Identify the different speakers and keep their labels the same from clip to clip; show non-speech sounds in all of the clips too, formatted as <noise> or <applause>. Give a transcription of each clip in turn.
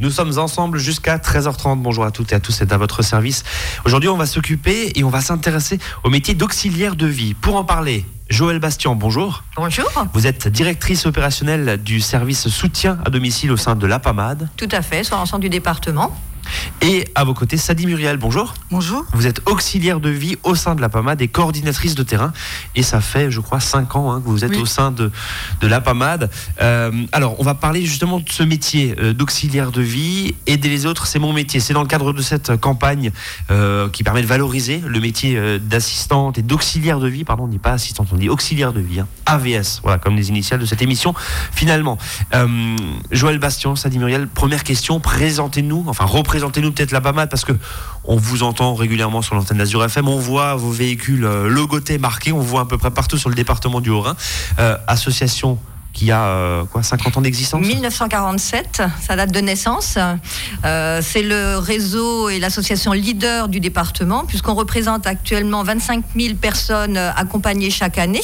Speaker 1: Nous sommes ensemble jusqu'à 13h30. Bonjour à toutes et à tous, c'est à votre service. Aujourd'hui, on va s'occuper et on va s'intéresser au métier d'auxiliaire de vie. Pour en parler, Joël Bastian, bonjour.
Speaker 2: Bonjour.
Speaker 1: Vous êtes directrice opérationnelle du service soutien à domicile au sein de l'APAMAD.
Speaker 2: Tout à fait, sur l'ensemble du département.
Speaker 1: Et à vos côtés, Sadi Muriel, bonjour.
Speaker 3: Bonjour.
Speaker 1: Vous êtes auxiliaire de vie au sein de la PAMAD et coordinatrice de terrain. Et ça fait, je crois, 5 ans hein, que vous êtes
Speaker 3: Oui.
Speaker 1: au sein de, de la PAMAD. Euh, alors, on va parler justement de ce métier euh, d'auxiliaire de vie. Aider les autres, c'est mon métier. C'est dans le cadre de cette campagne euh, qui permet de valoriser le métier d'assistante et d'auxiliaire de vie. Pardon, on ne dit pas assistante, on dit auxiliaire de vie. hein. AVS, voilà, comme les initiales de cette émission. Finalement, Joël Bastien, Sadi Muriel, première question, présentez-nous, enfin représentez-nous peut-être la PAMAD parce que on vous entend régulièrement sur l'antenne d'Azur FM, on voit vos véhicules euh, logotés marqués, on voit à peu près partout sur le département du Haut-Rhin. Euh, association qui a euh, quoi 50 ans d'existence
Speaker 2: 1947, sa date de naissance. C'est le réseau et l'association leader du département, puisqu'on représente actuellement 25 000 personnes accompagnées chaque année,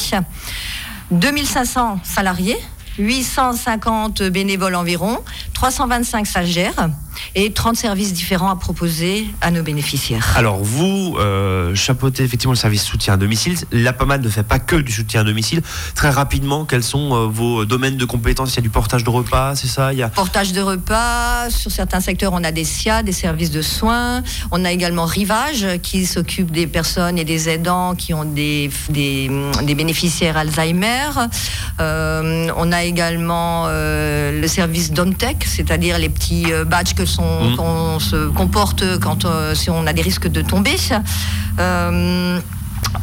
Speaker 2: 2500 salariés. 850 bénévoles environ, 325 stagiaires et 30 services différents à proposer à nos bénéficiaires.
Speaker 1: Alors vous euh, chapeautez effectivement le service soutien à domicile. La PAMAD ne fait pas que du soutien à domicile. Très rapidement, quels sont euh, vos domaines de compétences? Il y a du portage de repas, c'est ça? Il y a
Speaker 2: Portage de repas, sur certains secteurs on a des SIA, des services de soins, on a également Rivage qui s'occupe des personnes et des aidants qui ont des, des, des bénéficiaires Alzheimer. Euh, on a également euh, le service Domtech, c'est-à-dire les petits badges que sont,
Speaker 1: Mhm.
Speaker 2: qu'on se comporte quand euh, si on a des risques de tomber. Euh,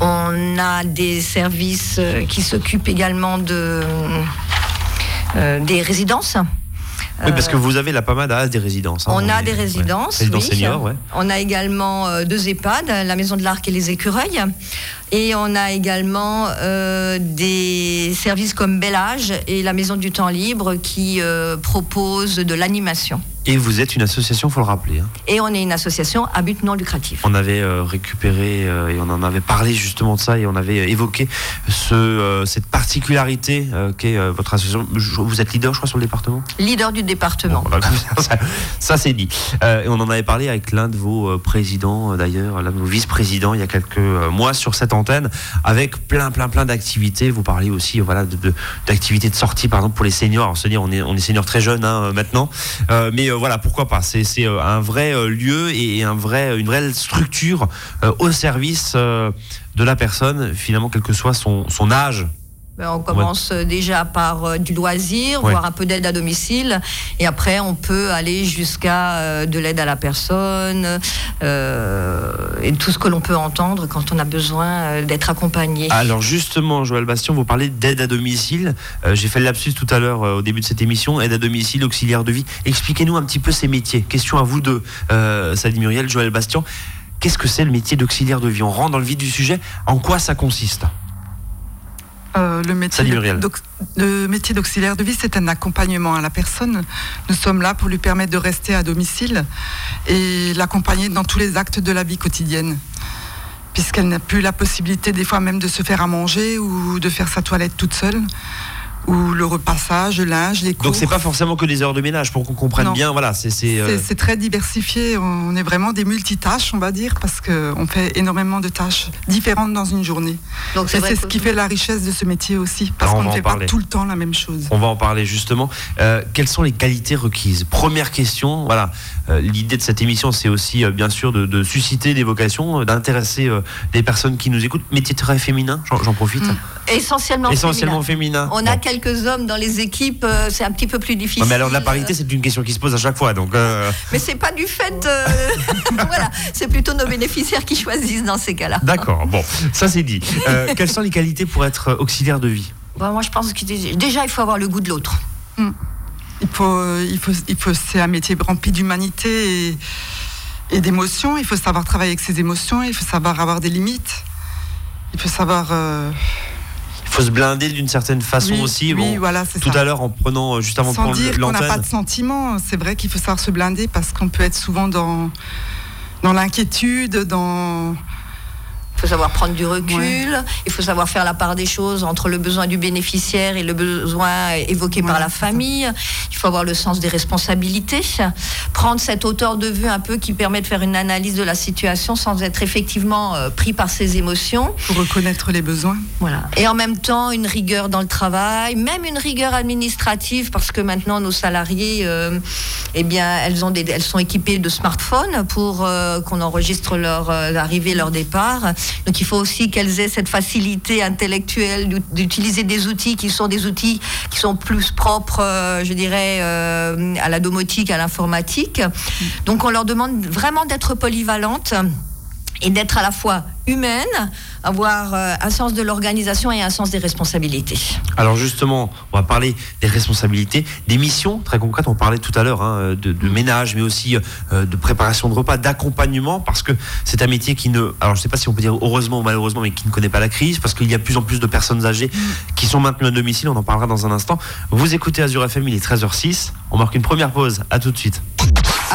Speaker 2: on a des services qui s'occupent également de, euh, des résidences.
Speaker 1: Oui, parce que vous avez la PAMAD à des résidences. hein.
Speaker 2: On a
Speaker 1: est-
Speaker 2: des
Speaker 1: ouais.
Speaker 2: résidences.
Speaker 1: Résidences
Speaker 2: oui.
Speaker 1: seniors, ouais.
Speaker 2: On a également deux EHPAD, la Maison de l'Arc et les Écureuils. Et on a également euh, des services comme Bel Âge et la Maison du Temps Libre qui euh, proposent de l'animation.
Speaker 1: Et vous êtes une association, faut le rappeler. hein.
Speaker 2: Et on est une association à but non lucratif.
Speaker 1: On avait euh, récupéré euh, et on en avait parlé justement de ça et on avait évoqué ce, euh, cette particularité qu'est votre association. Vous êtes leader, je crois, sur le département?
Speaker 2: Leader du département.
Speaker 1: Bon, voilà, comme <laughs> ça, c'est dit. Et on en avait parlé avec l'un de vos présidents, d'ailleurs, l'un de vos vice-présidents, il y a quelques mois sur cette antenne, avec plein, plein, plein d'activités. Vous parliez aussi, voilà, de- de- d'activités de, sortie, par exemple, pour les seniors. Alors, se dire, on est, on est seniors très jeunes hein, maintenant, mais voilà, pourquoi pas. C'est euh, un vrai euh, lieu et un vrai, une vraie structure euh, au service euh, de la personne, finalement, quel que soit son, son âge.
Speaker 2: Ben, On commence euh, déjà par euh, du loisir,
Speaker 1: Ouais.
Speaker 2: voire un peu d'aide à domicile, et après on peut aller jusqu'à euh, de l'aide à la personne euh, et tout ce que l'on peut entendre quand on a besoin euh, d'être accompagné.
Speaker 1: Alors justement, Joël Bastion, vous parlez d'aide à domicile. Euh, J'ai fait le lapsus tout à l'heure euh, au début de cette émission, aide à domicile, auxiliaire de vie. Expliquez-nous un petit peu ces métiers. Question à vous deux, euh, Sally Muriel, Joël Bastion. Qu'est-ce que c'est le métier d'auxiliaire de vie? On rentre dans le vif du sujet. En quoi ça consiste?
Speaker 3: Euh, le métier de- le métier d'auxiliaire de vie, c'est un accompagnement à la personne. Nous sommes là pour lui permettre de rester à domicile et l'accompagner dans tous les actes de la vie quotidienne. Puisqu'elle n'a plus la possibilité, des fois même, de se faire à manger ou de faire sa toilette toute seule, ou le repassage, le linge, les cours.
Speaker 1: Donc c'est pas forcément que des heures de ménage pour qu'on comprenne
Speaker 3: Non.
Speaker 1: bien. Voilà, c'est c'est, euh,
Speaker 3: C'est- très diversifié. On est vraiment des multitâches, on va dire, parce qu'on fait énormément de tâches différentes dans une journée.
Speaker 2: Donc
Speaker 3: c'est ce qui fait la richesse de ce métier aussi, parce
Speaker 1: Alors, on
Speaker 3: qu'on ne fait pas tout le temps la même chose.
Speaker 1: On va en parler justement. Euh, quelles sont les qualités requises? Première question. Voilà, euh, l'idée de cette émission, c'est aussi euh, bien sûr de, de susciter des vocations, euh, d'intéresser euh, des personnes qui nous écoutent. Métier très féminin, j'en j'en profite.
Speaker 3: Mm.
Speaker 2: Essentiellement,
Speaker 1: Essentiellement
Speaker 2: féminin.
Speaker 1: féminin.
Speaker 2: On a
Speaker 1: Bon.
Speaker 2: quelques hommes dans les équipes, euh, c'est un petit peu plus difficile.
Speaker 1: Ouais, mais alors la parité, c'est une question qui se pose à chaque fois. Donc, euh,
Speaker 2: Mais c'est pas du fait. euh, <laughs> <laughs> voilà, c'est plutôt nos bénéficiaires qui choisissent dans ces cas-là.
Speaker 1: d'accord. Bon, ça c'est dit. Euh, quelles sont les qualités pour être auxiliaire de vie?
Speaker 2: Bon, moi, je pense que déjà, il faut avoir le goût de l'autre.
Speaker 3: Il faut, il faut, il faut, c'est un métier rempli d'humanité et, et d'émotions. Il faut savoir travailler avec ses émotions. Il faut savoir avoir des limites. Il faut savoir.
Speaker 1: Il faut se blinder d'une certaine façon
Speaker 3: oui,
Speaker 1: aussi.
Speaker 3: oui,
Speaker 1: Bon,
Speaker 3: voilà, c'est
Speaker 1: tout
Speaker 3: ça.
Speaker 1: à l'heure, en prenant euh, juste avant de
Speaker 3: Sans
Speaker 1: prendre
Speaker 3: dire qu'on n'a pas de sentiments, c'est vrai qu'il faut savoir se blinder parce qu'on peut être souvent dans, dans l'inquiétude, dans.
Speaker 2: Il faut savoir prendre du recul, il faut savoir faire la part des choses entre le besoin du bénéficiaire et le besoin évoqué par la famille. Il faut avoir le sens des responsabilités, prendre cette hauteur de vue un peu qui permet de faire une analyse de la situation sans être effectivement euh, pris par ses émotions.
Speaker 3: Pour reconnaître les besoins.
Speaker 2: Voilà. Et en même temps, une rigueur dans le travail, même une rigueur administrative, parce que maintenant nos salariés, euh, eh bien, elles, ont des, elles sont équipées de smartphones pour euh, qu'on enregistre leur arrivée, leur départ. Donc il faut aussi qu'elles aient cette facilité intellectuelle d'utiliser des outils qui sont des outils qui sont plus propres, euh, je dirais, euh, à la domotique, à l'informatique. Donc on leur demande vraiment d'être polyvalentes et d'être à la fois humaine, avoir euh, un sens de l'organisation et un sens des responsabilités.
Speaker 1: Alors justement, on va parler des responsabilités, des missions très concrètes. On parlait tout à l'heure hein, de, ménage, mais aussi euh, de préparation de repas, d'accompagnement, parce que c'est un métier qui ne, alors je ne sais pas si on peut dire heureusement ou malheureusement, mais qui ne connaît pas la crise, parce qu'il y a de plus en plus de personnes âgées qui sont maintenues à domicile. On en parlera dans un instant. Vous écoutez Azure FM, il est 13h06. On marque une première pause. À tout de suite.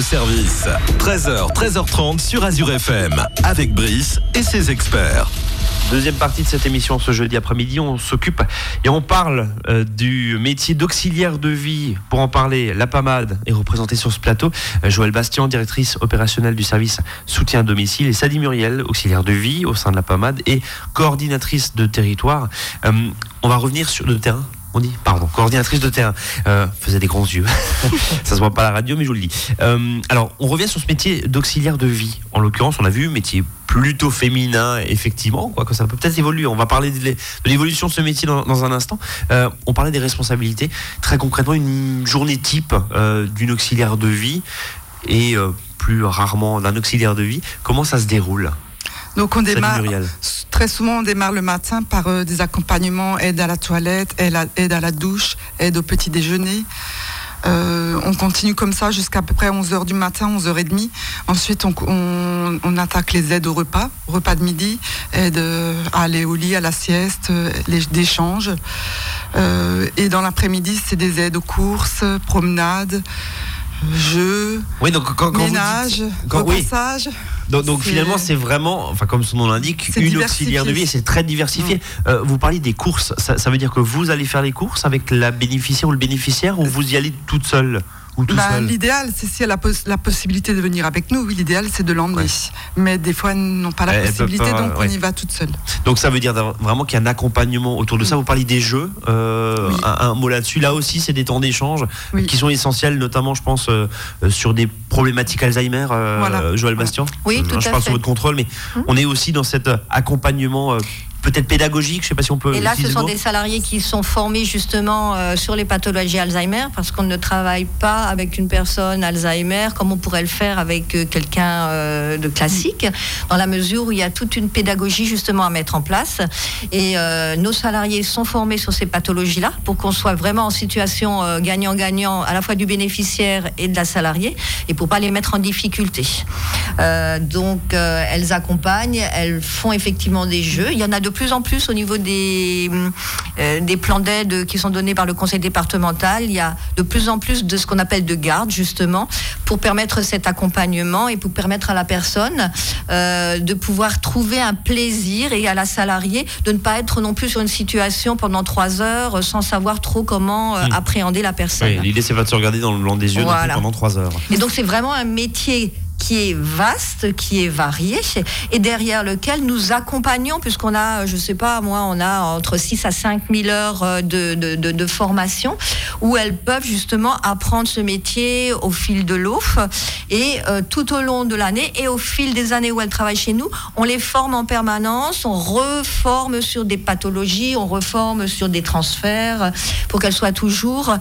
Speaker 4: Service, 13h, 13h30 sur Azure FM, avec Brice et ses experts.
Speaker 1: Deuxième partie de cette émission ce jeudi après-midi, on s'occupe et on parle euh, du métier d'auxiliaire de vie. Pour en parler, la PAMAD est représentée sur ce plateau. Euh, Joëlle Bastien, directrice opérationnelle du service soutien à domicile, et Sadi Muriel, auxiliaire de vie au sein de la PAMAD et coordinatrice de territoire. Euh, on va revenir sur le terrain on dit Pardon, coordinatrice de terrain. Euh, faisait des grands yeux. <laughs> ça se voit pas à la radio, mais je vous le dis. Euh, alors, on revient sur ce métier d'auxiliaire de vie. En l'occurrence, on a vu métier plutôt féminin, effectivement, quoi que ça peut peut-être évoluer. On va parler de l'évolution de ce métier dans, un instant. Euh, on parlait des responsabilités. Très concrètement, une journée type d'une auxiliaire de vie et plus rarement d'un auxiliaire de vie. Comment ça se déroule?
Speaker 3: Donc on démarre très souvent on démarre le matin par euh, des accompagnements aide à la toilette, aide à, la douche, aide au petit déjeuner. Euh, on continue comme ça jusqu'à peu près 11h du matin, 11h30. Ensuite, on, attaque les aides au repas, repas de midi, aide euh, à aller au lit, à la sieste, les échanges. et dans l'après-midi, c'est des aides aux courses, promenades, jeux,
Speaker 1: oui, donc quand,
Speaker 3: ménage, repassage.
Speaker 1: Donc, finalement, c'est vraiment, enfin comme son nom l'indique, une auxiliaire de vie c'est très diversifié. Euh, vous parlez des courses, ça, ça, veut dire que vous allez faire les courses avec la bénéficiaire ou le bénéficiaire ou vous y allez toute seule?
Speaker 3: Bah, l'idéal, c'est si elle a la possibilité de venir avec nous. Oui, l'idéal, c'est de l'emmener. Mais des fois, elles n'ont pas la possibilité, donc on y va toute seule.
Speaker 1: Donc ça veut dire vraiment qu'il y a un accompagnement autour de ça. Vous parlez des jeux, euh, un, mot là-dessus. Là aussi, c'est des temps d'échange qui sont essentiels, notamment, je pense, euh, sur des problématiques Alzheimer. Euh, Joël Bastien.
Speaker 2: Oui, tout
Speaker 1: je parle sur votre contrôle, mais hum. on est aussi dans cet accompagnement peut-être pédagogique, je ne sais pas si on peut.
Speaker 2: Et là, ce sont des salariés qui sont formés justement euh, sur les pathologies Alzheimer, parce qu'on ne travaille pas avec une personne Alzheimer comme on pourrait le faire avec euh, quelqu'un euh, de classique, dans la mesure où il y a toute une pédagogie justement à mettre en place. Et nos salariés sont formés sur ces pathologies-là pour qu'on soit vraiment en situation gagnant-gagnant à la fois du bénéficiaire et de la salariée, et pour pas les mettre en difficulté. donc, elles accompagnent, elles font effectivement des jeux. Il y en a de plus en plus au niveau des, euh, des plans d'aide qui sont donnés par le conseil départemental. Il y a de plus en plus de ce qu'on appelle de garde, justement, pour permettre cet accompagnement et pour permettre à la personne euh, de pouvoir trouver un plaisir et à la salariée de ne pas être non plus sur une situation pendant trois heures sans savoir trop comment euh, hmm. appréhender la personne.
Speaker 1: L'idée, c'est pas de se regarder dans le blanc des yeux pendant trois heures.
Speaker 2: Et donc, c'est vraiment un métier qui est vaste, qui est varié, et derrière lequel nous accompagnons, puisqu'on a, je sais pas, moi, on a entre 6 à 5 000 heures euh, de, de, formation, où elles peuvent justement apprendre ce métier au fil de l'eau, et euh, tout au long de l'année, et au fil des années où elles travaillent chez nous, on les forme en permanence, on reforme sur des pathologies, on reforme sur des transferts, pour qu'elles soient toujours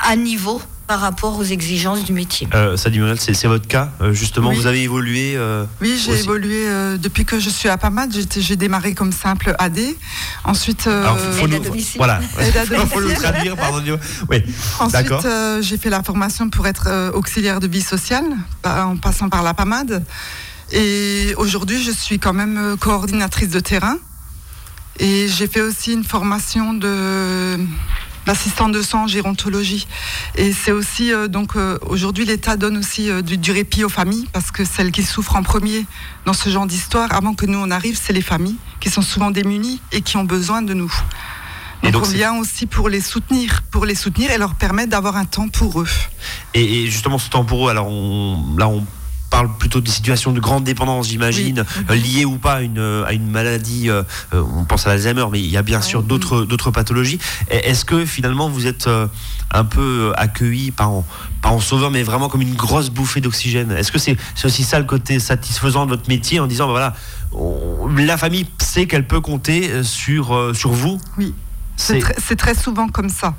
Speaker 2: à niveau par rapport aux exigences du métier.
Speaker 1: Euh, Sadi c'est votre cas, euh, justement, vous avez évolué euh,
Speaker 3: Oui, j'ai évolué euh, depuis que je suis à PAMAD, j'ai démarré comme simple AD. Ensuite,
Speaker 1: Alors, faut nous, voilà, <laughs> il <laughs> faut le traduire, pardon. Oui,
Speaker 3: Ensuite, j'ai fait la formation pour être auxiliaire de vie sociale, en passant par la PAMAD. Et aujourd'hui, je suis quand même coordinatrice de terrain. Et j'ai fait aussi une formation de l'assistant de sang en gérontologie. Et c'est aussi, euh, donc euh, aujourd'hui, l'État donne aussi euh, du, répit aux familles, parce que celles qui souffrent en premier dans ce genre d'histoire, avant que nous on arrive, c'est les familles qui sont souvent démunies et qui ont besoin de nous. Et donc, on vient aussi pour les soutenir, pour les soutenir et leur permettre d'avoir un temps pour eux.
Speaker 1: Et, justement, ce temps pour eux, alors on, là on parle plutôt de situations de grande dépendance, j'imagine, euh, liées ou pas à une, à une maladie. Euh, euh, on pense à l'Alzheimer, mais il y a bien sûr d'autres d'autres pathologies. Est-ce que finalement vous êtes un peu accueilli par en, pas en sauveur, mais vraiment comme une grosse bouffée d'oxygène? Est-ce que c'est aussi ça le côté satisfaisant de votre métier en disant, bah voilà, la famille sait qu'elle peut compter sur, sur vous?
Speaker 3: Oui, c'est très souvent comme ça.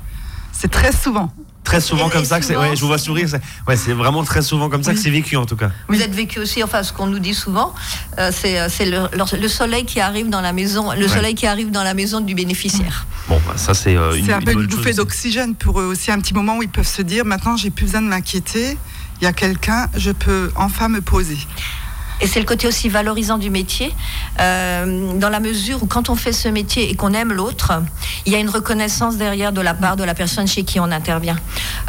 Speaker 3: C'est très souvent
Speaker 1: très souvent comme ça que c'est. Ouais, je vous vois sourire. Ouais, c'est vraiment très souvent comme ça que c'est vécu en tout cas.
Speaker 2: Vous êtes vécu aussi. Enfin, ce qu'on nous dit souvent, euh, c'est euh, le, le, soleil qui arrive dans la maison, le soleil qui arrive dans la maison du bénéficiaire.
Speaker 1: Bon, bah, ça c'est euh, une.
Speaker 3: C'est un peu une bouffée d'oxygène pour eux aussi, un petit moment où ils peuvent se dire maintenant j'ai plus besoin de m'inquiéter. Il y a quelqu'un, je peux enfin me poser.
Speaker 2: Et c'est le côté aussi valorisant du métier, euh, dans la mesure où quand on fait ce métier et qu'on aime l'autre, il y a une reconnaissance derrière de la part de la personne chez qui on intervient.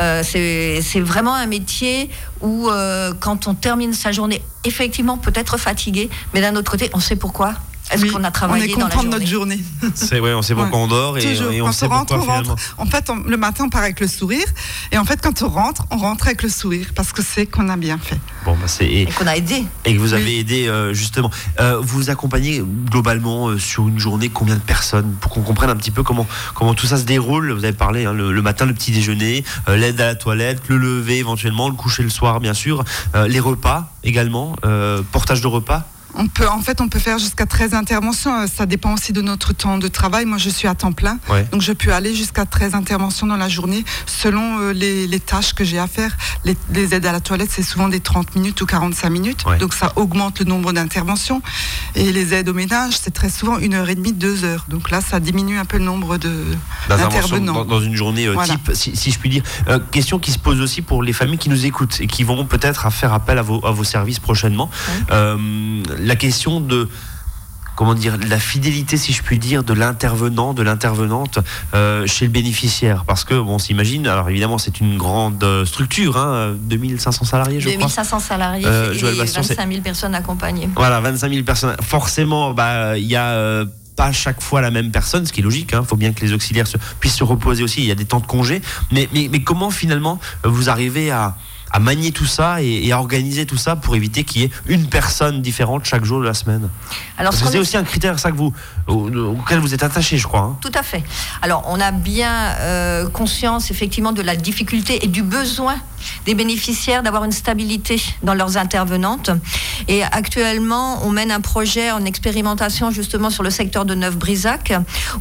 Speaker 2: Euh, c'est vraiment un métier où euh, quand on termine sa journée, effectivement peut-être fatigué, mais d'un autre côté, on sait pourquoi. Est-ce qu'on a travaillé
Speaker 3: on est content
Speaker 2: de
Speaker 3: notre journée.
Speaker 1: C'est ouais, on sait pourquoi on dort et, et on sait
Speaker 3: rentre,
Speaker 1: pourquoi
Speaker 3: on rentre. En fait, le matin, on part avec le sourire, et en fait, quand on rentre, on rentre avec le sourire parce que c'est qu'on a bien fait.
Speaker 1: Bon, bah c'est
Speaker 2: et, qu'on a aidé.
Speaker 1: Et que vous avez aidé euh, justement. Euh, vous accompagnez globalement euh, sur une journée combien de personnes pour qu'on comprenne un petit peu comment comment tout ça se déroule? Vous avez parlé hein, le, matin, le petit déjeuner, l'aide à la toilette, le lever éventuellement, le coucher le soir, bien sûr, les repas également, portage de repas?
Speaker 3: On peut, en fait, on peut faire jusqu'à 13 interventions. Euh, ça dépend aussi de notre temps de travail. Moi, je suis à temps plein. Donc, je peux aller jusqu'à 13 interventions dans la journée selon euh, les, tâches que j'ai à faire. Les, aides à la toilette, c'est souvent des 30 minutes ou 45 minutes. Donc, ça augmente le nombre d'interventions. Et les aides au ménage, c'est très souvent une heure et demie, deux heures. Donc là, ça diminue un peu le nombre d'intervenants.
Speaker 1: Dans, une journée euh, type, si, je puis dire. question qui se pose aussi pour les familles qui nous écoutent et qui vont peut-être faire appel à vos, à vos services prochainement la question de comment dire, la fidélité, si je puis dire, de l'intervenant, de l'intervenante euh, chez le bénéficiaire. Parce que, bon, on s'imagine, alors évidemment, c'est une grande euh, structure, hein, 2500 salariés, je
Speaker 2: 2500 salariés euh, et 25 000 personnes accompagnées.
Speaker 1: Voilà, 25 000 personnes. Forcément, bah, il y a pas chaque fois la même personne, ce qui est logique. Il hein. faut bien que les auxiliaires puissent se reposer aussi. Il y a des temps de congé. Mais, mais, mais comment finalement vous arrivez à, à manier tout ça et, à organiser tout ça pour éviter qu'il y ait une personne différente chaque jour de la semaine Alors, c'est aussi un critère ça que vous, auquel vous êtes attaché, je crois. Hein.
Speaker 2: Tout à fait. Alors, on a bien euh, conscience effectivement de la difficulté et du besoin des bénéficiaires d'avoir une stabilité dans leurs intervenantes. Et actuellement, on mène un projet en expérimentation justement sur le secteur de Neuf-Brisac,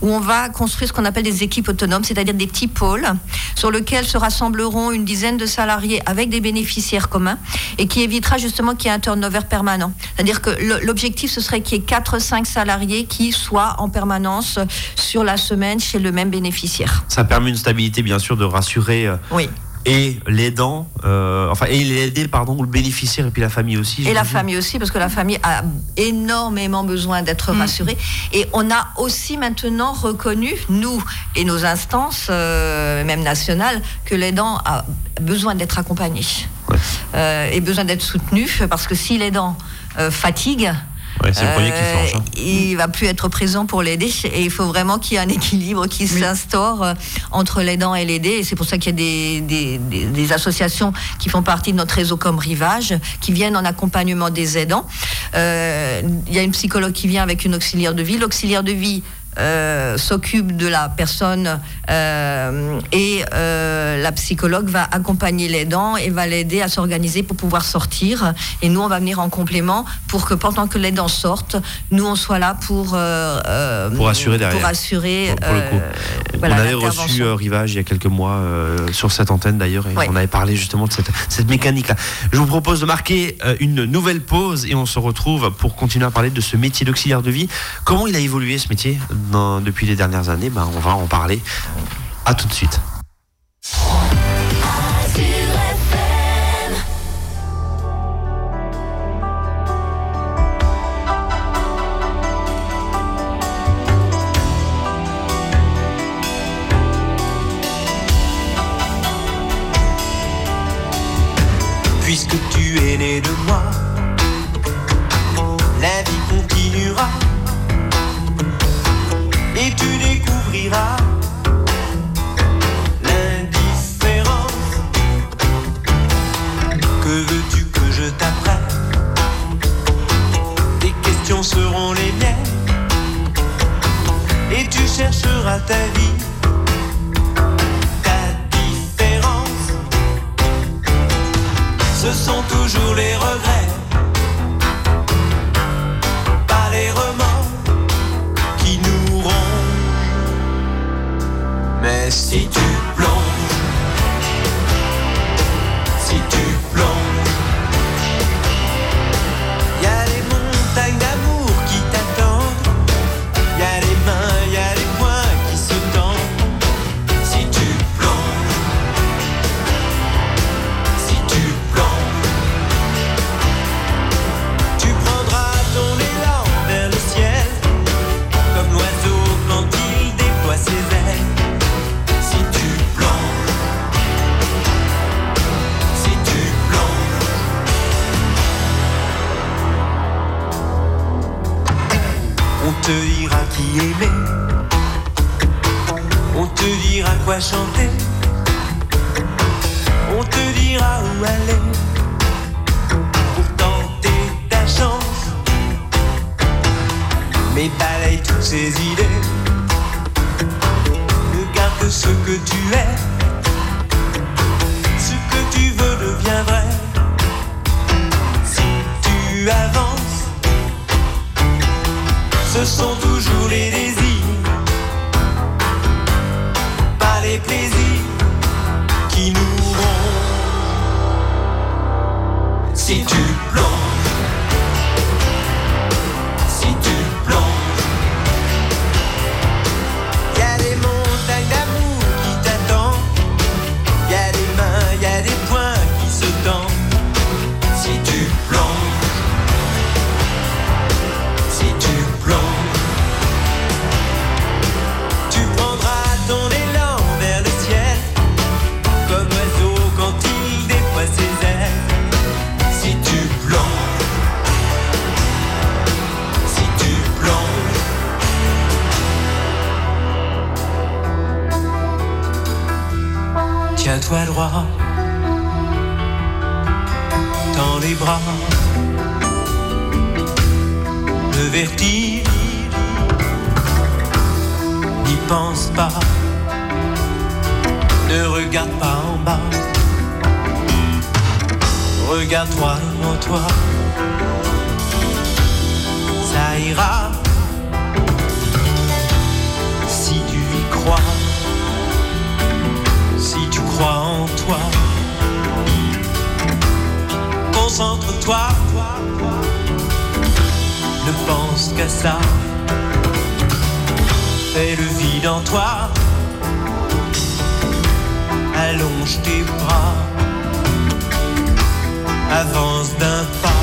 Speaker 2: où on va construire ce qu'on appelle des équipes autonomes, c'est-à-dire des petits pôles sur lesquels se rassembleront une dizaine de salariés avec des bénéficiaires communs et qui évitera justement qu'il y ait un turnover permanent. C'est-à-dire que l'objectif, ce serait qu'il y ait 4-5 salariés qui soient en permanence sur la semaine chez le même bénéficiaire.
Speaker 1: Ça permet une stabilité, bien sûr, de rassurer euh,
Speaker 2: oui
Speaker 1: et l'aidant, euh, enfin, et l'aider, pardon, le bénéficiaire et puis la famille aussi.
Speaker 2: Et la famille aussi, parce que la famille a énormément besoin d'être mm. rassurée. Et on a aussi maintenant reconnu, nous et nos instances, euh, même nationales, que l'aidant a besoin d'être accompagné euh, et besoin d'être soutenu, parce que si l'aidant fatigue,
Speaker 1: c'est le premier qui
Speaker 2: euh, hein. Il va plus être présent pour l'aider et il faut vraiment qu'il y ait un équilibre qui s'instaure euh, entre l'aidant et l'aider. Et c'est pour ça qu'il y a des, des, associations qui font partie de notre réseau comme Rivage, qui viennent en accompagnement des aidants. Euh, il y a une psychologue qui vient avec une auxiliaire de vie. L'auxiliaire de vie euh, s'occupe de la personne euh, et euh, la psychologue va accompagner l'aidant et va l'aider à s'organiser pour pouvoir sortir. Et nous, on va venir en complément pour que pendant que l'aidant sorte, nous, on soit là pour,
Speaker 1: pour assurer derrière.
Speaker 2: Pour assurer.
Speaker 1: on avait reçu Rivage il y a quelques mois sur cette antenne d'ailleurs et on avait parlé justement de cette, cette mécanique-là. Je vous propose de marquer une nouvelle pause et on se retrouve pour continuer à parler de ce métier d'auxiliaire de vie. Comment il a évolué ce métier depuis les dernières années, ben, on va en parler. À tout de suite.
Speaker 5: Tiens-toi droit, tends les bras, le vertige, n'y pense pas, ne regarde pas en bas. Regarde-toi en toi. Ça ira toi. Concentre-toi. Ne pense qu'à ça. Fais le vide en toi. Allonge tes bras avance d'un pas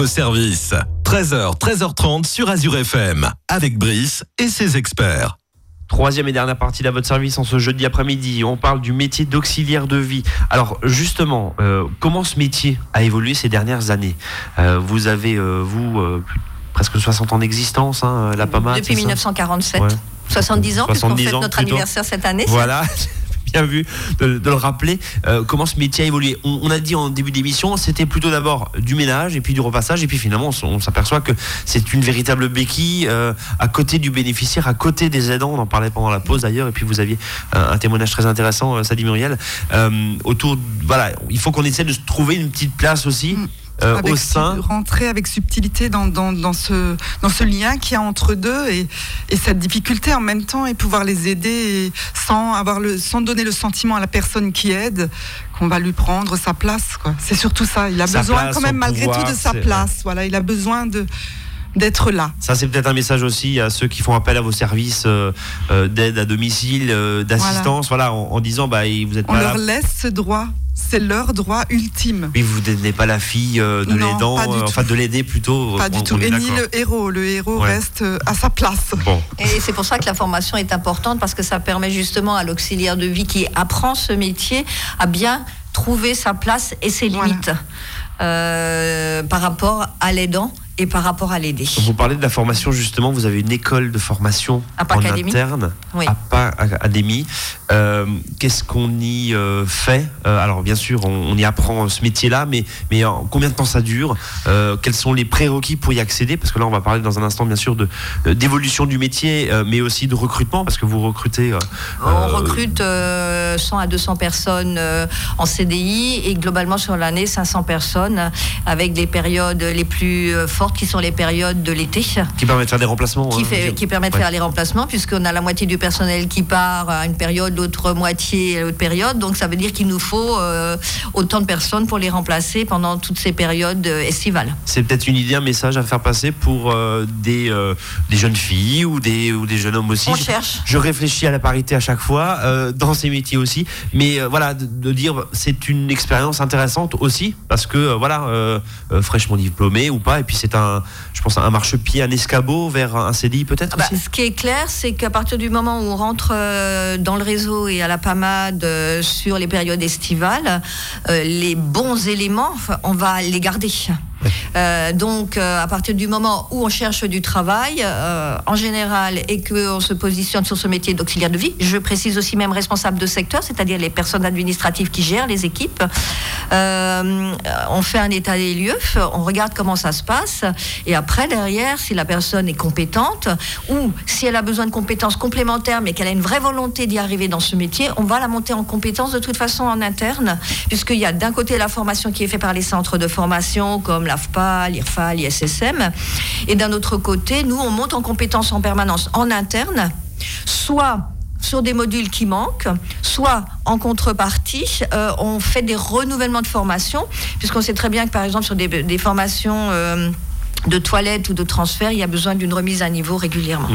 Speaker 4: votre service. 13h, 13h30 sur Azure FM. Avec Brice et ses experts.
Speaker 1: Troisième et dernière partie à votre service en ce jeudi après-midi. On parle du métier d'auxiliaire de vie. Alors justement, euh, comment ce métier a évolué ces dernières années Euh, Vous avez, euh, vous, euh, presque 60 ans d'existence, hein, la PAMA
Speaker 2: Depuis 1947.
Speaker 1: Ouais.
Speaker 2: 70 ans, puisqu'on
Speaker 1: 70
Speaker 2: fête
Speaker 1: ans,
Speaker 2: notre
Speaker 1: plutôt.
Speaker 2: anniversaire cette année.
Speaker 1: Voilà, <laughs> bien vu de, le rappeler. Euh, comment ce métier a évolué on, a dit en début d'émission, c'était plutôt d'abord du ménage et puis du repassage, et puis finalement on, s'aperçoit que c'est une véritable béquille euh, à côté du bénéficiaire, à côté des aidants. On en parlait pendant la pause d'ailleurs, et puis vous aviez un, témoignage très intéressant, euh, Sadi Muriel, autour. Voilà, il faut qu'on essaie de se trouver une petite place aussi. Euh,
Speaker 3: avec
Speaker 1: au
Speaker 3: su-
Speaker 1: sein
Speaker 3: rentrer avec subtilité dans, dans, dans ce, dans ce lien qu'il y a entre deux et, et cette difficulté en même temps et pouvoir les aider sans, avoir le, sans donner le sentiment à la personne qui aide qu'on va lui prendre sa place. C'est surtout ça. Il a
Speaker 1: Sa
Speaker 3: besoin
Speaker 1: place,
Speaker 3: quand même malgré
Speaker 1: pouvoir,
Speaker 3: tout de sa place. Voilà, il a besoin de d'être là.
Speaker 1: Ça, c'est peut-être un message aussi à ceux qui font appel à vos services euh, euh, d'aide à domicile, euh, d'assistance, voilà, en, en disant bah vous êtes
Speaker 3: On
Speaker 1: pas
Speaker 3: leur
Speaker 1: là.
Speaker 3: laisse ce droit. C'est leur droit ultime.
Speaker 1: Oui, vous n'êtes pas la fille de l'aidant, enfin de l'aider plutôt.
Speaker 3: Pas
Speaker 1: on-
Speaker 3: du tout.
Speaker 1: on
Speaker 3: Et ni le héros. Le héros
Speaker 1: Ouais.
Speaker 3: reste à sa place.
Speaker 1: Bon,
Speaker 2: Et c'est pour ça que la formation est importante parce que ça permet justement à l'auxiliaire de vie qui apprend ce métier à bien trouver sa place et ses
Speaker 3: Voilà.
Speaker 2: limites euh, par rapport à l'aidant et par rapport à l'aider.
Speaker 1: vous parlez de la formation justement. Vous avez une école de formation
Speaker 2: APA
Speaker 1: en
Speaker 2: Academy.
Speaker 1: interne,
Speaker 2: Oui.
Speaker 1: APA Academy. Euh, Qu'est-ce qu'on y euh, fait Euh, Alors bien sûr, on, on y apprend ce métier-là, mais mais en combien de temps ça dure Euh, Quels sont les prérequis pour y accéder Parce que là, on va parler dans un instant bien sûr d'évolution du métier, mais aussi de recrutement, parce que vous recrutez.
Speaker 2: On recrute euh, 100 à 200 personnes en CDI et globalement sur l'année 500 personnes avec des périodes les plus euh, qui sont les périodes de l'été
Speaker 1: qui permet de faire des remplacements.
Speaker 2: qui,
Speaker 1: hein,
Speaker 2: fait, qui permettent de
Speaker 1: Ouais.
Speaker 2: faire les remplacements puisqu'on a la moitié du personnel qui part à une période, l'autre moitié à l'autre période. Donc ça veut dire qu'il nous faut euh, autant de personnes pour les remplacer pendant toutes ces périodes euh, estivales.
Speaker 1: C'est peut-être une idée, un message à faire passer pour euh, des, euh, des jeunes filles ou des, ou des jeunes hommes aussi.
Speaker 2: On
Speaker 1: Je-
Speaker 2: cherche.
Speaker 1: Je réfléchis à la parité à chaque fois, dans ces métiers aussi. Mais voilà, de, de dire c'est une expérience intéressante aussi, parce que voilà, fraîchement diplômé ou pas, et puis c'est un, je pense, un marchepied, un escabeau vers un CDI peut-être
Speaker 2: Bah,
Speaker 1: aussi?
Speaker 2: ce qui est clair, c'est qu'à partir du moment où on rentre euh, dans le réseau et à la PAMAD euh, sur les périodes estivales, euh, les bons éléments, on va les garder. Euh, donc, euh, à partir du moment où on cherche du travail, euh, en général, et qu'on se positionne sur ce métier d'auxiliaire de vie, je précise aussi même responsable de secteur, c'est-à-dire les personnes administratives qui gèrent les équipes, on fait un état des lieux, on regarde comment ça se passe, et après, derrière, si la personne est compétente, ou si elle a besoin de compétences complémentaires, mais qu'elle a une vraie volonté d'y arriver dans ce métier, on va la monter en compétences de toute façon en interne, puisqu'il y a d'un côté la formation qui est faite par les centres de formation, comme l'AFPA, l'IRFA, l'ISSM, et d'un autre côté, nous, on monte en compétences en permanence en interne, soit sur des modules qui manquent, soit en contrepartie, euh, on fait des renouvellements de formation, puisqu'on sait très bien que par exemple sur des, formations euh, de toilettes ou de transfert, il y a besoin d'une remise à niveau régulièrement.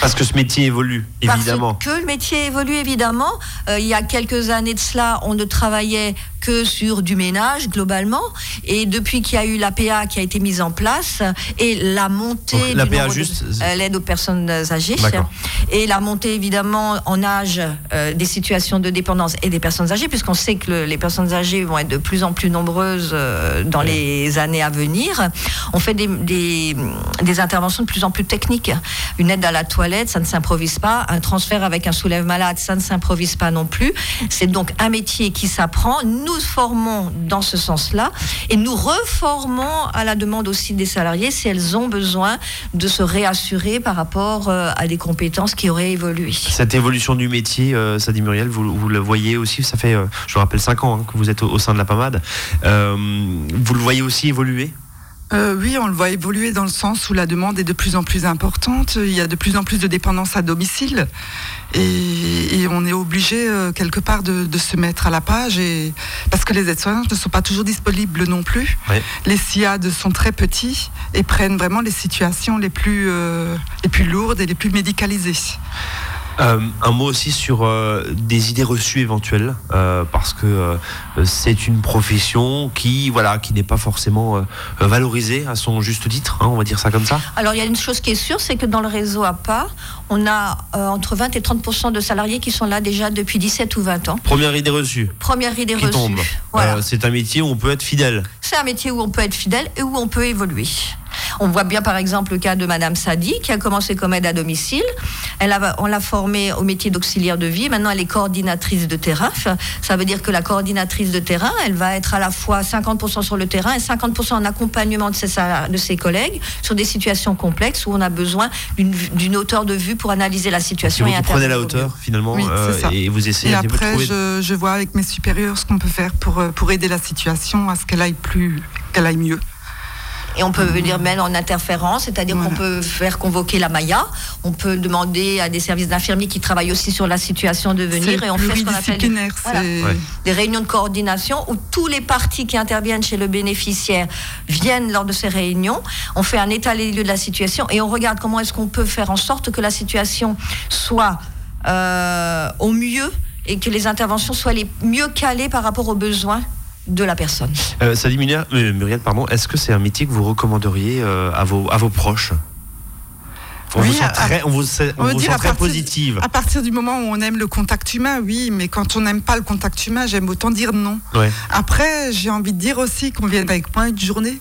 Speaker 1: Parce que ce métier évolue, évidemment.
Speaker 2: Parce que le métier évolue évidemment. Euh, il y a quelques années de cela, on ne travaillait que sur du ménage globalement. Et depuis qu'il y a eu l'APA qui a été mise en place et la montée
Speaker 1: Donc,
Speaker 2: du
Speaker 1: l'APA
Speaker 2: nombre de-
Speaker 1: juste-
Speaker 2: euh, l'aide aux personnes âgées et la montée évidemment en âge euh, des situations de dépendance et des personnes âgées puisqu'on sait que le- les personnes âgées vont être de plus en plus nombreuses euh, dans les années à venir. On fait des, des, des interventions de plus en plus techniques. Une aide à la toilette, ça ne s'improvise pas. Un transfert avec un soulève malade, ça ne s'improvise pas non plus. C'est donc un métier qui s'apprend. Nous formons dans ce sens-là et nous reformons à la demande aussi des salariés si elles ont besoin de se réassurer par rapport euh, à des compétences qui auraient évolué.
Speaker 1: Cette évolution du métier, euh, Sadi Muriel, vous, vous le voyez aussi, ça fait, euh, je vous rappelle, 5 ans hein, que vous êtes au, au sein de la PAMAD. Euh, vous le voyez aussi évoluer?
Speaker 3: Euh, oui, on le voit évoluer dans le sens où la demande est de plus en plus importante. Il y a de plus en plus de dépendance à domicile. Et, et on est obligé, euh, quelque part, de, de se mettre à la page. Et, parce que les aides-soignantes ne sont pas toujours disponibles non plus.
Speaker 1: Ouais.
Speaker 3: Les SIAD sont très petits et prennent vraiment les situations les plus, euh, les plus lourdes et les plus médicalisées.
Speaker 1: Euh, un mot aussi sur euh, des idées reçues éventuelles, euh, parce que c'est une profession qui, voilà, qui n'est pas forcément valorisée à son juste titre, hein, on va dire ça comme ça.
Speaker 2: Alors il y a une chose qui est sûre, c'est que dans le réseau APA, on a entre 20 et 30% de salariés qui sont là déjà depuis 17 ou 20 ans.
Speaker 1: Première idée reçue
Speaker 2: Première idée
Speaker 1: qui
Speaker 2: reçue.
Speaker 1: tombe.
Speaker 2: Voilà.
Speaker 1: C'est un métier où on peut être fidèle.
Speaker 2: C'est un métier où on peut être fidèle et où on peut évoluer. On voit bien par exemple le cas de Madame Sadi qui a commencé comme aide à domicile. Elle a, on l'a formée au métier d'auxiliaire de vie. Maintenant, elle est coordinatrice de terrain. Ça veut dire que la coordinatrice de terrain, elle va être à la fois 50% sur le terrain et 50% en accompagnement de ses, sala- de ses collègues sur des situations complexes où on a besoin d'une hauteur de vue pour analyser la situation
Speaker 1: vous
Speaker 2: et
Speaker 1: prenez la hauteur finalement
Speaker 3: Oui,
Speaker 1: euh, et vous essayez
Speaker 3: Et
Speaker 1: de
Speaker 3: après,
Speaker 1: trouver.
Speaker 3: je, je vois avec mes supérieurs ce qu'on peut faire pour, euh, pour aider la situation à ce qu'elle aille plus, qu'elle aille mieux.
Speaker 2: Et on peut venir même en interférence, c'est-à-dire
Speaker 3: Voilà.
Speaker 2: qu'on peut faire convoquer la Maya, on peut demander à des services d'infirmiers qui travaillent aussi sur la situation de venir et on fait ce qu'on appelle des, voilà,
Speaker 1: Ouais.
Speaker 2: des réunions de coordination où tous les partis qui interviennent chez le bénéficiaire viennent lors de ces réunions. On fait un état des lieux de la situation et on regarde comment est-ce qu'on peut faire en sorte que la situation soit euh, au mieux et que les interventions soient les mieux calées par rapport aux besoins de la personne.
Speaker 1: Euh, Sadi Muriel, euh, Muriel, pardon, est-ce que c'est un métier que vous recommanderiez euh, à, vos, à vos proches? On
Speaker 3: Oui,
Speaker 1: vous sent
Speaker 3: à-
Speaker 1: très, on vous, on vous
Speaker 3: dire
Speaker 1: sent très positive.
Speaker 3: À partir du moment où on aime le contact humain, oui, mais quand on n'aime pas le contact humain, j'aime autant dire non.
Speaker 1: Ouais.
Speaker 3: Après, j'ai envie de dire aussi qu'on vienne avec moi une journée.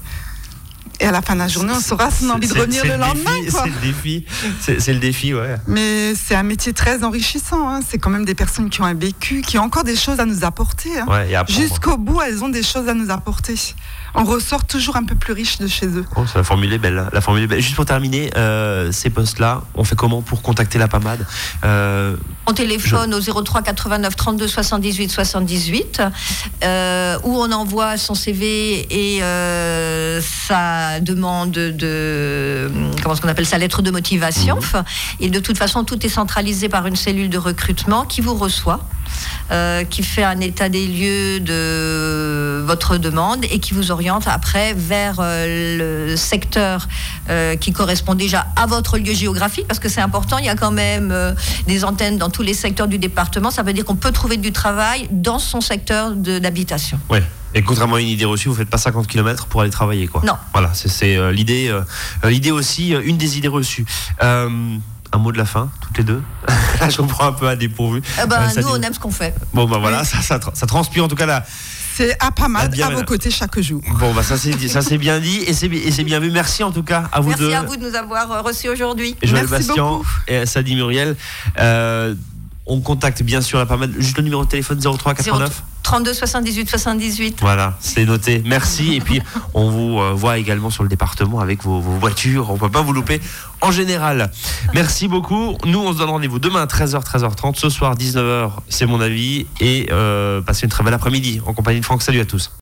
Speaker 3: Et à la fin de la journée, on saura si on a envie de revenir
Speaker 1: c'est
Speaker 3: le lendemain.
Speaker 1: C'est le défi. C'est le défi, ouais.
Speaker 3: Mais c'est un métier très enrichissant. hein. C'est quand même des personnes qui ont un vécu, qui ont encore des choses à nous apporter. hein.
Speaker 1: ouais.
Speaker 3: Jusqu'au bout, elles ont des choses à nous apporter. On ressort toujours un peu plus riche de chez eux.
Speaker 1: Oh, la formule est belle. hein. La formule est belle. Juste pour terminer, euh, ces postes-là, on fait comment pour contacter la PAMAD Euh,
Speaker 2: On téléphone au 03 89 32 78 78 euh, où on envoie son CV et euh, sa demande de comment est-ce qu'on appelle sa lettre de motivation. Et de toute façon, tout est centralisé par une cellule de recrutement qui vous reçoit. Euh, qui fait un état des lieux de votre demande et qui vous oriente après vers euh, le secteur euh, qui correspond déjà à votre lieu géographique parce que c'est important. Il y a quand même des antennes dans tous les secteurs du département. Ça veut dire qu'on peut trouver du travail dans son secteur d'habitation.
Speaker 1: Ouais. Et contrairement à une idée reçue, vous faites pas 50 km pour aller travailler, quoi.
Speaker 2: Non.
Speaker 1: Voilà, c'est- l'idée. l'idée aussi, une des idées reçues. Euh, un mot de la fin, toutes les deux. Là, <laughs> je comprends un peu à dépourvu.
Speaker 2: Eh ben,
Speaker 1: Euh,
Speaker 2: nous,
Speaker 1: dit-
Speaker 2: on aime ce qu'on fait.
Speaker 1: Bon, bah voilà, ça, ça, tra- ça transpire en tout cas là.
Speaker 3: C'est à pas mal
Speaker 1: Bien,
Speaker 3: à vos côtés chaque jour.
Speaker 1: Bon, bah ça c'est dit- ça c'est bien dit et c'est bien vu. Merci en tout cas à vous
Speaker 2: Merci
Speaker 1: deux.
Speaker 2: à vous de nous avoir euh, reçus aujourd'hui.
Speaker 1: Joël
Speaker 3: Merci
Speaker 1: Bastien
Speaker 3: beaucoup.
Speaker 1: et Sadi Muriel. Euh, on contacte bien sûr la pas mal. Juste le numéro de téléphone 03 89.
Speaker 2: 32 78 78.
Speaker 1: Voilà, c'est noté. Merci. Et puis, on vous euh, voit également sur le département avec vos, vos voitures. On peut pas vous louper en général. Merci beaucoup. Nous, on se donne rendez-vous demain à 13h, 13h30. Ce soir, 19h, c'est mon avis. Et euh, passez une très belle après-midi en compagnie de Franck. Salut à tous.